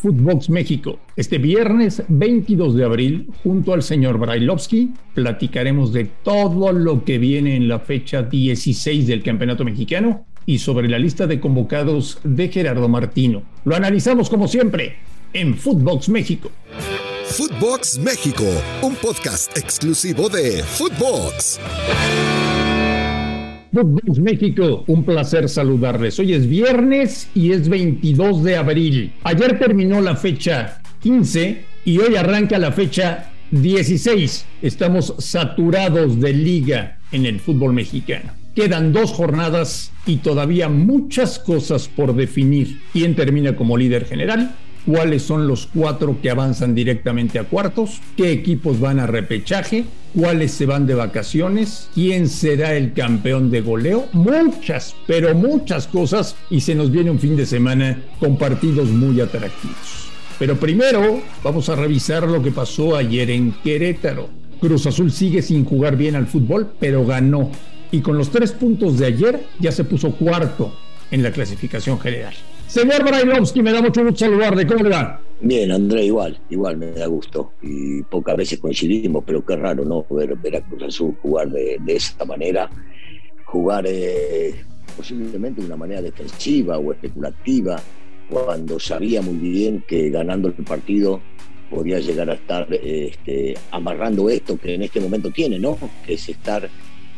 Footbox México. Este viernes 22 de abril, junto al señor Brailovsky, platicaremos de todo lo que viene en la fecha 16 del Campeonato Mexicano y sobre la lista de convocados de Gerardo Martino. Lo analizamos como siempre en Footbox México. Footbox México, un podcast exclusivo de Footbox. Footbox México, un placer saludarles. Hoy es viernes y es 22 de abril. Ayer terminó la fecha 15 y hoy arranca la fecha 16. Estamos saturados de liga en el fútbol mexicano. Quedan dos jornadas y todavía muchas cosas por definir. ¿Quién termina como líder general? Cuáles son los cuatro que avanzan directamente a cuartos, qué equipos van a repechaje, cuáles se van de vacaciones, quién será el campeón de goleo, muchas, pero muchas cosas y se nos viene un fin de semana con partidos muy atractivos. Pero primero vamos a revisar lo que pasó ayer en Querétaro. Cruz Azul sigue sin jugar bien al fútbol, pero ganó. Y con los tres puntos de ayer ya se puso cuarto en la clasificación general. Señor Brailovsky, me da mucho gusto saludarle. ¿Cómo le va? Bien, André, igual, igual me da gusto. Y pocas veces coincidimos, pero qué raro, ¿no? Ver, ver a Cruz Azul jugar de, esta manera, jugar eh, posiblemente de una manera defensiva o especulativa, cuando sabía muy bien que ganando el partido podía llegar a estar este, amarrando esto que en este momento tiene, ¿no? Que es estar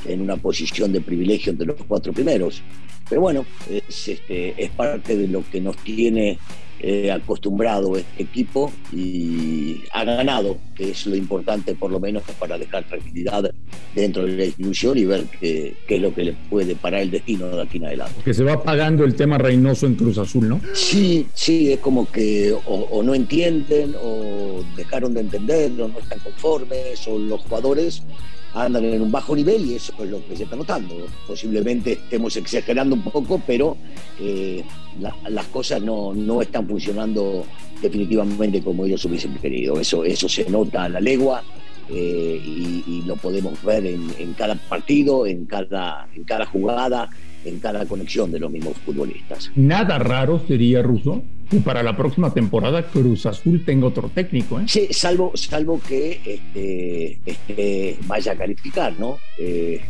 en una posición de privilegio entre los cuatro primeros. Pero bueno, es, este, es parte de lo que nos tiene eh, acostumbrado este equipo y ha ganado, que es lo importante por lo menos para dejar tranquilidad dentro de la institución y ver qué, es lo que le puede parar el destino de aquí en adelante. Que se va pagando el tema Reynoso en Cruz Azul, ¿no? Sí, sí, es como que o, no entienden o dejaron de entender o no están conformes o los jugadores andan en un bajo nivel y eso es lo que se está notando. Posiblemente estemos exagerando un poco, pero eh, las cosas no, no, están funcionando definitivamente como ellos hubiesen querido. Eso, eso se nota a la legua eh, y, lo podemos ver en, en, cada partido, en cada, en cada jugada, en cada conexión de los mismos futbolistas. Nada raro sería, Russo, que para la próxima temporada Cruz Azul tenga otro técnico. ¿eh? Sí, salvo, salvo que este, este vaya a calificar, ¿no? Eh,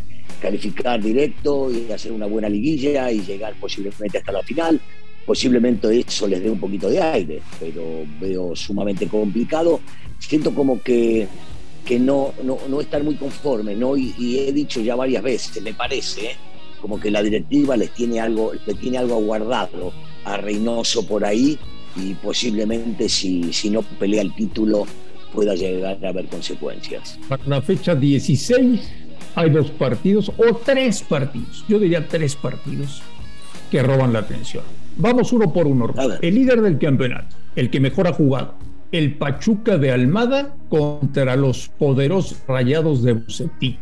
calificar directo y hacer una buena liguilla y llegar posiblemente hasta la final. Posiblemente eso les dé un poquito de aire, pero veo sumamente complicado. Siento como que que no, no, no están muy conformes, ¿no? Y, y, he dicho ya varias veces, me parece, ¿eh? como que la directiva les tiene algo, le tiene algo aguardado a Reynoso por ahí y posiblemente si, si no pelea el título pueda llegar a haber consecuencias. Para la fecha 16 hay dos partidos o tres partidos, yo diría tres partidos que roban la atención. Vamos uno por uno. El líder del campeonato, el que mejor ha jugado, el Pachuca de Almada contra los poderosos Rayados de Bucetich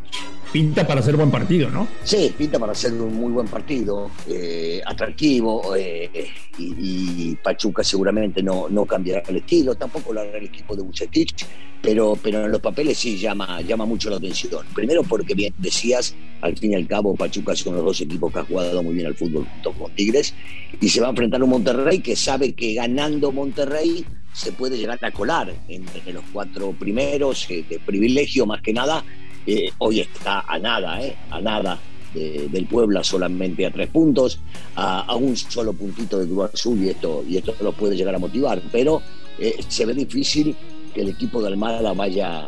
pinta para ser buen partido, ¿no? Sí, pinta para ser un muy buen partido, eh, atractivo, eh, y, Pachuca seguramente no, no cambiará el estilo, tampoco lo hará el equipo de Bucetich, pero, pero en los papeles sí llama, llama mucho la atención. Primero porque, bien decías, al fin y al cabo Pachuca son los dos equipos que han jugado muy bien al fútbol junto con Tigres, y se va a enfrentar a un Monterrey que sabe que ganando Monterrey se puede llegar a colar entre los cuatro primeros, eh, de privilegio más que nada, hoy está a nada, ¿eh? a nada del Puebla solamente a tres puntos, a, un solo puntito de Cruz Azul y esto, y esto lo puede llegar a motivar, pero eh, se ve difícil que el equipo de Almada vaya,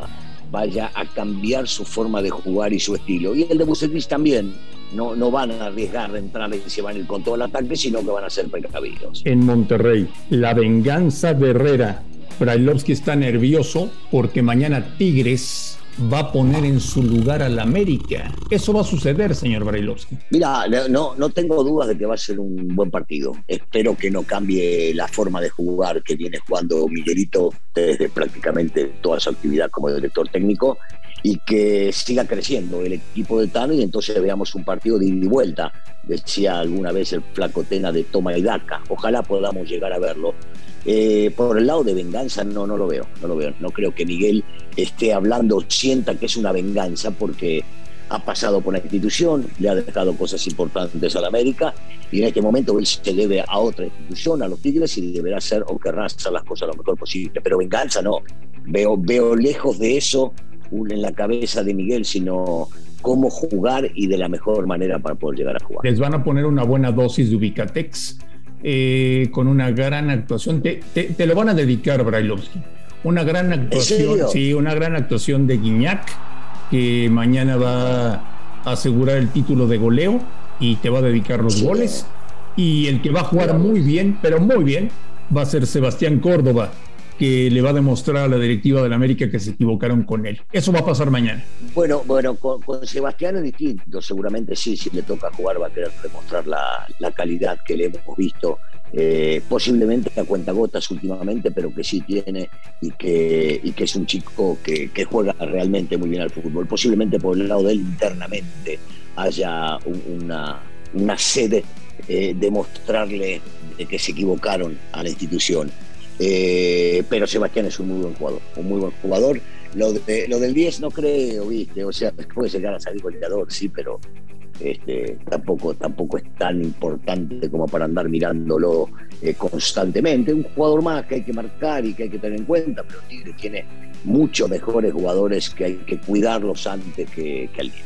vaya a cambiar su forma de jugar y su estilo. Y el de Bucetich también. No, no van a arriesgar de entrar y se van a ir con todo el ataque, sino que van a ser precavidos. En Monterrey, la venganza de Herrera. Brailovsky está nervioso porque mañana Tigres va a poner en su lugar al América. Eso va a suceder, señor Brailovsky. Mira, no, no tengo dudas de que va a ser un buen partido. Espero que no cambie la forma de jugar que viene jugando Miguelito desde prácticamente toda su actividad como director técnico y que siga creciendo el equipo de Tano y entonces veamos un partido de ida y vuelta. Decía alguna vez el flaco Tena de toma y daca. Ojalá podamos llegar a verlo. Eh, por el lado de venganza no, no lo veo, no lo veo. No creo que Miguel esté hablando, sienta que es una venganza, porque ha pasado por la institución, le ha dejado cosas importantes a la América y en este momento él se debe a otra institución, a los Tigres, y deberá hacer o querrá hacer las cosas lo mejor posible. Pero venganza no. Veo, veo lejos de eso en la cabeza de Miguel, sino cómo jugar y de la mejor manera para poder llegar a jugar. Les van a poner una buena dosis de Ubicatex eh, con una gran actuación. Te, te, lo van a dedicar, Brailovsky. Una gran actuación, sí, una gran actuación de Guiñac, que mañana va a asegurar el título de goleo y te va a dedicar los goles. Y el que va a jugar muy bien, pero muy bien, va a ser Sebastián Córdoba, que le va a demostrar a la directiva de la América que se equivocaron con él. Eso va a pasar mañana. Bueno, bueno, con, Sebastián es distinto. Seguramente sí, si le toca jugar va a querer demostrar la, calidad que le hemos visto. Eh, posiblemente a cuentagotas últimamente, pero que sí tiene y que, y que es un chico que, juega realmente muy bien al fútbol. Posiblemente por el lado de él internamente haya una, una sede eh, de mostrarle que se equivocaron a la institución. Eh, pero Sebastián es un muy buen jugador, un muy buen jugador. Lo, del 10 no creo, ¿viste? O sea, puede llegar a salir goleador, sí, pero este, tampoco, tampoco es tan importante como para andar mirándolo eh, constantemente. Un jugador más que hay que marcar y que hay que tener en cuenta, pero Tigre tiene muchos mejores jugadores que hay que cuidarlos antes que, que alguien.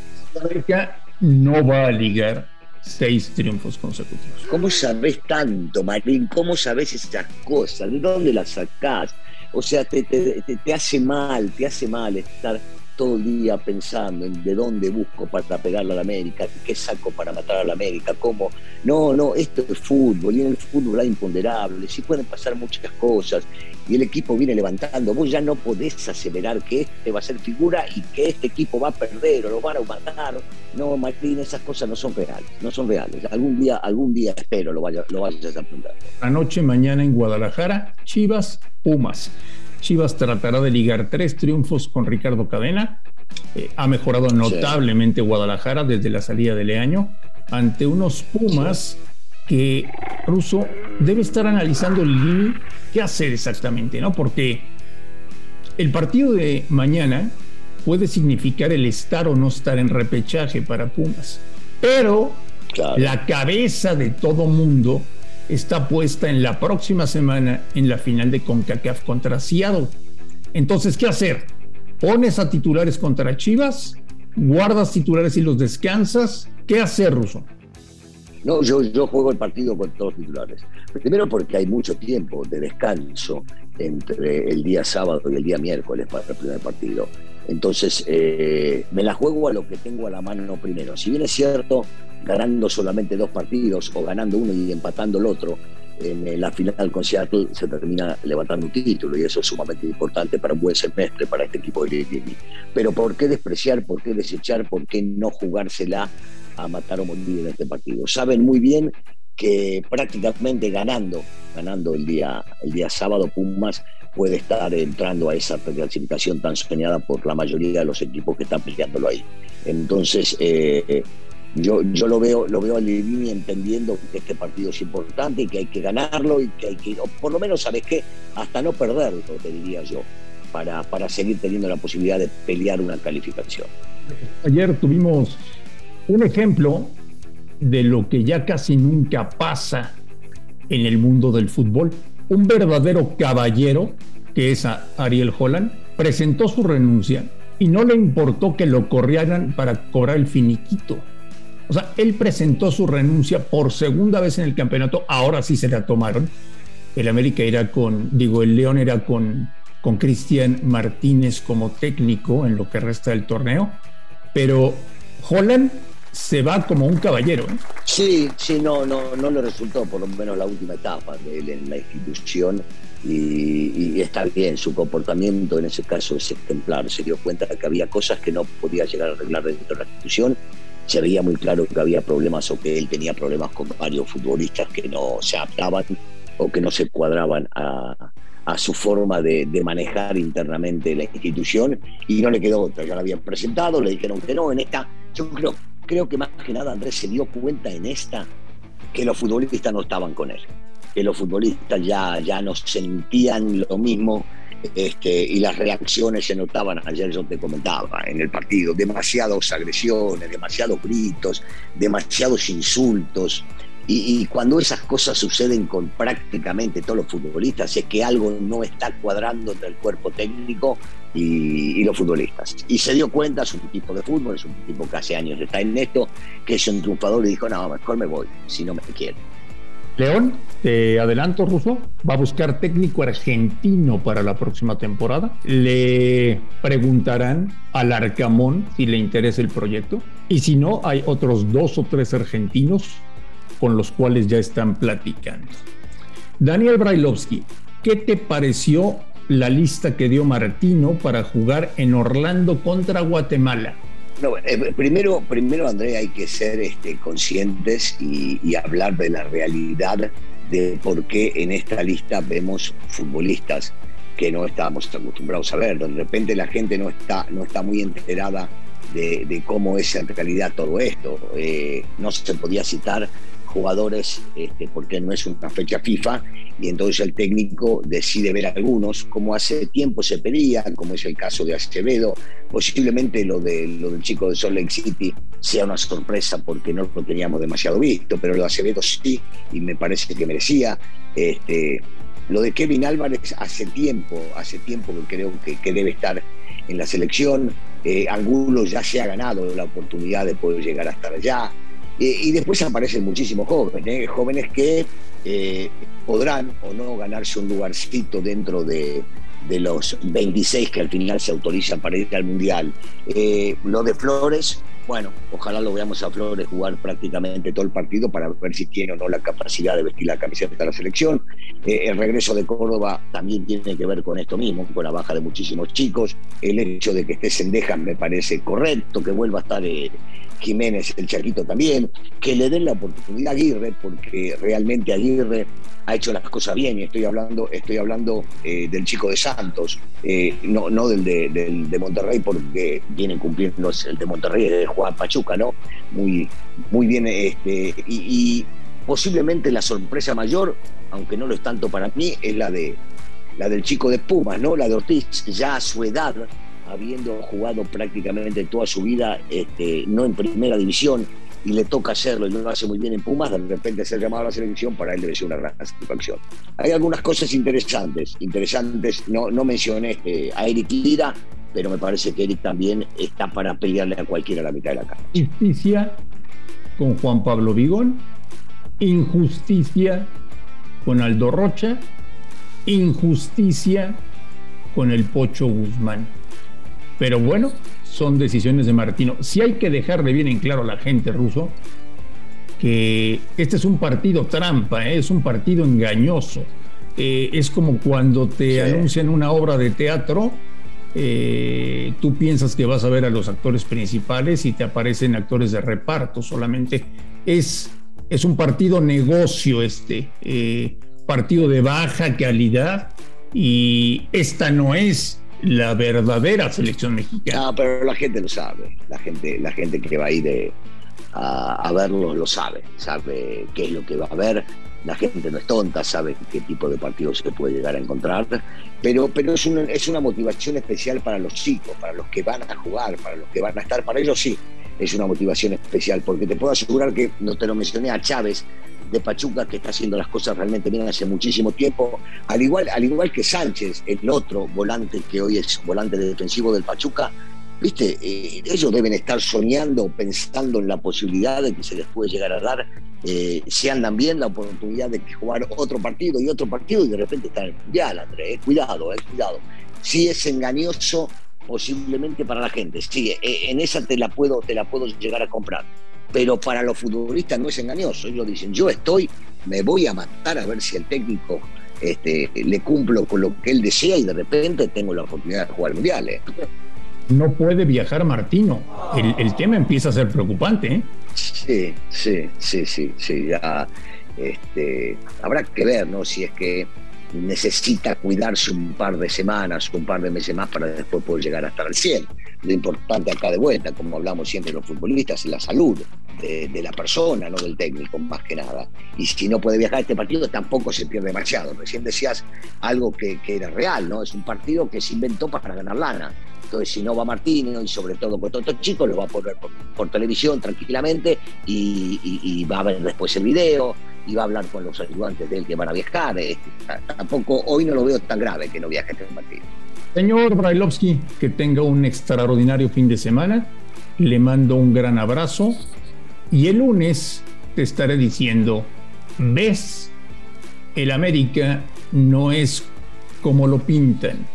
No va a ligar seis triunfos consecutivos. ¿Cómo sabes tanto, Marín? ¿Cómo sabes esas cosas? ¿De dónde las sacás? O sea, te, te, te, hace mal, te hace mal estar todo el día pensando en de dónde busco para pegarle a la América, qué saco para matar a la América, cómo. No, no, esto es fútbol y en el fútbol hay imponderables, sí pueden pasar muchas cosas y el equipo viene levantando. Vos ya no podés aseverar que este va a ser figura y que este equipo va a perder o lo van a matar. No, Martín, esas cosas no son reales, no son reales. Algún día, algún día espero lo, vaya, lo vayas a aprender. Anoche, mañana en Guadalajara, Chivas, Pumas. Chivas tratará de ligar tres triunfos con Ricardo Cadena. Eh, ha mejorado notablemente Guadalajara desde la salida de Leaño ante unos Pumas que Russo debe estar analizando el qué hacer exactamente, ¿no? Porque el partido de mañana puede significar el estar o no estar en repechaje para Pumas. Pero la cabeza de todo mundo está puesta en la próxima semana en la final de CONCACAF contra Seattle. Entonces, ¿qué hacer? ¿Pones a titulares contra Chivas? ¿Guardas titulares y los descansas? ¿Qué hacer, Ruso? No, yo, yo juego el partido con todos titulares. Primero porque hay mucho tiempo de descanso entre el día sábado y el día miércoles para el primer partido. Entonces, eh, me la juego a lo que tengo a la mano primero. Si bien es cierto, ganando solamente dos partidos o ganando uno y empatando el otro, en la final con Seattle se termina levantando un título y eso es sumamente importante para un buen semestre para este equipo de Lili. Pero ¿por qué despreciar, por qué desechar, por qué no jugársela a matar o morir en este partido? Saben muy bien que prácticamente ganando, ganando el día, el día sábado, Pumas puede estar entrando a esa clasificación tan soñada por la mayoría de los equipos que están peleándolo ahí. Entonces, eh, yo, yo lo veo, lo veo a Levini entendiendo que este partido es importante y que hay que ganarlo y que hay que, por lo menos, ¿sabes qué? Hasta no perderlo, te diría yo, para, para seguir teniendo la posibilidad de pelear una calificación. Ayer tuvimos un ejemplo de lo que ya casi nunca pasa en el mundo del fútbol. Un verdadero caballero, que es Ariel Holland, presentó su renuncia y no le importó que lo corrieran para cobrar el finiquito. O sea, él presentó su renuncia por segunda vez en el campeonato, ahora sí se la tomaron. El América era con, digo, el León era con, con Cristian Martínez como técnico en lo que resta del torneo, pero Holland se va como un caballero. ¿eh? Sí, sí, no, no, no le resultó por lo menos la última etapa de él en la institución y, está bien, su comportamiento en ese caso es ejemplar, se dio cuenta que había cosas que no podía llegar a arreglar dentro de la institución, se veía muy claro que había problemas o que él tenía problemas con varios futbolistas que no se adaptaban o que no se cuadraban a, a su forma de, de, manejar internamente la institución. Y no le quedó otra, ya la habían presentado, le dijeron que no, en esta, yo creo creo que más que nada Andrés se dio cuenta en esta que los futbolistas no estaban con él, que los futbolistas ya, ya no sentían lo mismo Este, y las reacciones se notaban, ayer yo te comentaba, en el partido, demasiadas agresiones, demasiados gritos, demasiados insultos. Y, cuando esas cosas suceden con prácticamente todos los futbolistas, es que algo no está cuadrando entre el cuerpo técnico y, los futbolistas. Y se dio cuenta, es un tipo de fútbol, es un tipo que hace años está en esto, que es un triunfador y dijo, no, mejor me voy, si no me quiere. León, te adelanto, Russo, va a buscar técnico argentino para la próxima temporada. Le preguntarán al Arcamón si le interesa el proyecto. Y si no, hay otros dos o tres argentinos con los cuales ya están platicando. Daniel Brailovsky, ¿qué te pareció la lista que dio Martino para jugar en Orlando contra Guatemala? No, eh, primero, primero, André, hay que ser este, conscientes y, hablar de la realidad de por qué en esta lista vemos futbolistas que no estábamos acostumbrados a ver. De repente la gente no está, no está muy enterada de, cómo es en realidad todo esto. Eh, no se podía citar jugadores este, porque no es una fecha FIFA y entonces el técnico decide ver algunos, como hace tiempo se pedía, como es el caso de Acevedo, posiblemente lo, de, lo del chico de Salt Lake City sea una sorpresa porque no lo teníamos demasiado visto, pero lo de Acevedo sí y me parece que merecía. Este, lo de Kevin Álvarez hace tiempo, hace tiempo que creo que, que debe estar en la selección. Eh, Angulo ya se ha ganado la oportunidad de poder llegar a estar allá. Eh, y después aparecen muchísimos jóvenes, jóvenes que eh, podrán o no ganarse un lugarcito dentro de, los 26 que al final se autorizan para ir al Mundial. Eh, lo de Flores, bueno, ojalá lo veamos a Flores jugar prácticamente todo el partido para ver si tiene o no la capacidad de vestir la camiseta de la selección. el regreso de Córdoba también tiene que ver con esto mismo, con la baja de muchísimos chicos. El hecho de que esté Sendejas me parece correcto, que vuelva a estar Jiménez, el Charquito también, que le den la oportunidad a Aguirre, porque realmente Aguirre ha hecho las cosas bien, y estoy hablando, estoy hablando eh, del chico de Santos, eh, no, no del de, Monterrey, porque vienen cumpliendo el de Monterrey, de Juan Pachuca, ¿no? Muy, muy bien, este, y, y posiblemente la sorpresa mayor, aunque no lo es tanto para mí, es la de la del chico de Pumas, ¿no? La de Ortiz, ya a su edad, habiendo jugado prácticamente toda su vida, este, no en primera división, y le toca hacerlo y no lo hace muy bien en Pumas, de repente ser llamado a la selección, para él debe ser una gran satisfacción. Hay algunas cosas interesantes, interesantes, no, no mencioné este, a Eric Lira, pero me parece que Eric también está para pelearle a cualquiera a la mitad de la cara. Justicia con Juan Pablo Vigón, injusticia con Aldo Rocha, injusticia con el Pocho Guzmán. Pero bueno, son decisiones de Martino. Si hay que dejarle bien en claro a la gente ruso que este es un partido trampa, ¿eh? es un partido engañoso. Eh, es como cuando te anuncian una obra de teatro, eh, tú piensas que vas a ver a los actores principales y te aparecen actores de reparto solamente. Es, es un partido negocio este, partido de baja calidad y esta no es la verdadera selección mexicana. No, pero la gente lo sabe, la gente, la gente que va a ir a, verlo lo sabe, sabe qué es lo que va a ver, la gente no es tonta, sabe qué tipo de partidos se puede llegar a encontrar, pero, pero es, una, es una motivación especial para los chicos, para los que van a jugar, para los que van a estar, para ellos sí, es una motivación especial, porque te puedo asegurar que, no te lo mencioné a Chávez, de Pachuca que está haciendo las cosas realmente bien hace muchísimo tiempo, al igual, al igual que Sánchez, el otro volante que hoy es volante defensivo del Pachuca, viste, eh, ellos deben estar soñando, pensando en la posibilidad de que se les puede llegar a dar, eh, si andan bien, la oportunidad de jugar otro partido y otro partido y de repente estar en el Mundial, Andrés, eh, cuidado, eh, cuidado. Si es engañoso posiblemente para la gente, sí, en esa te la puedo, te la puedo llegar a comprar pero para los futbolistas no es engañoso. Ellos dicen, yo estoy, me voy a matar a ver si el técnico este, le cumplo con lo que él desea y de repente tengo la oportunidad de jugar mundiales. No puede viajar Martino. El, tema empieza a ser preocupante. ¿eh? Sí, sí, sí, sí, sí. Ya, este, habrá que ver, ¿no? Si es que necesita cuidarse un par de semanas, un par de meses más para después poder llegar a estar al 100. Lo importante acá de vuelta, como hablamos siempre los futbolistas, es la salud. de, la persona, no del técnico, más que nada. Y si no puede viajar a este partido, tampoco se pierde demasiado. Recién decías algo que, era real, ¿no? Es un partido que se inventó para ganar lana. Entonces, si no va Martínez y sobre todo con todos estos chicos, lo va a poner por, televisión tranquilamente y, va a ver después el video y va a hablar con los ayudantes de él que van a viajar. Eh, tampoco hoy no lo veo tan grave que no viaje este partido. Señor Brailovsky, que tenga un extraordinario fin de semana. Le mando un gran abrazo y el lunes te estaré diciendo, ¿ves? El América no es como lo pintan.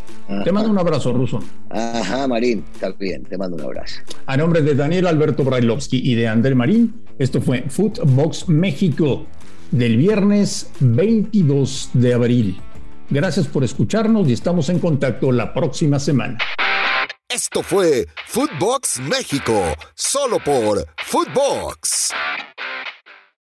Te mando un abrazo, Ruso. Ajá, Marín, está bien, te mando un abrazo. A nombre de Daniel Alberto Brailovsky y de André Marín, esto fue Footbox México del viernes 22 de abril. Gracias por escucharnos y estamos en contacto la próxima semana. Esto fue Footbox México, solo por Footbox.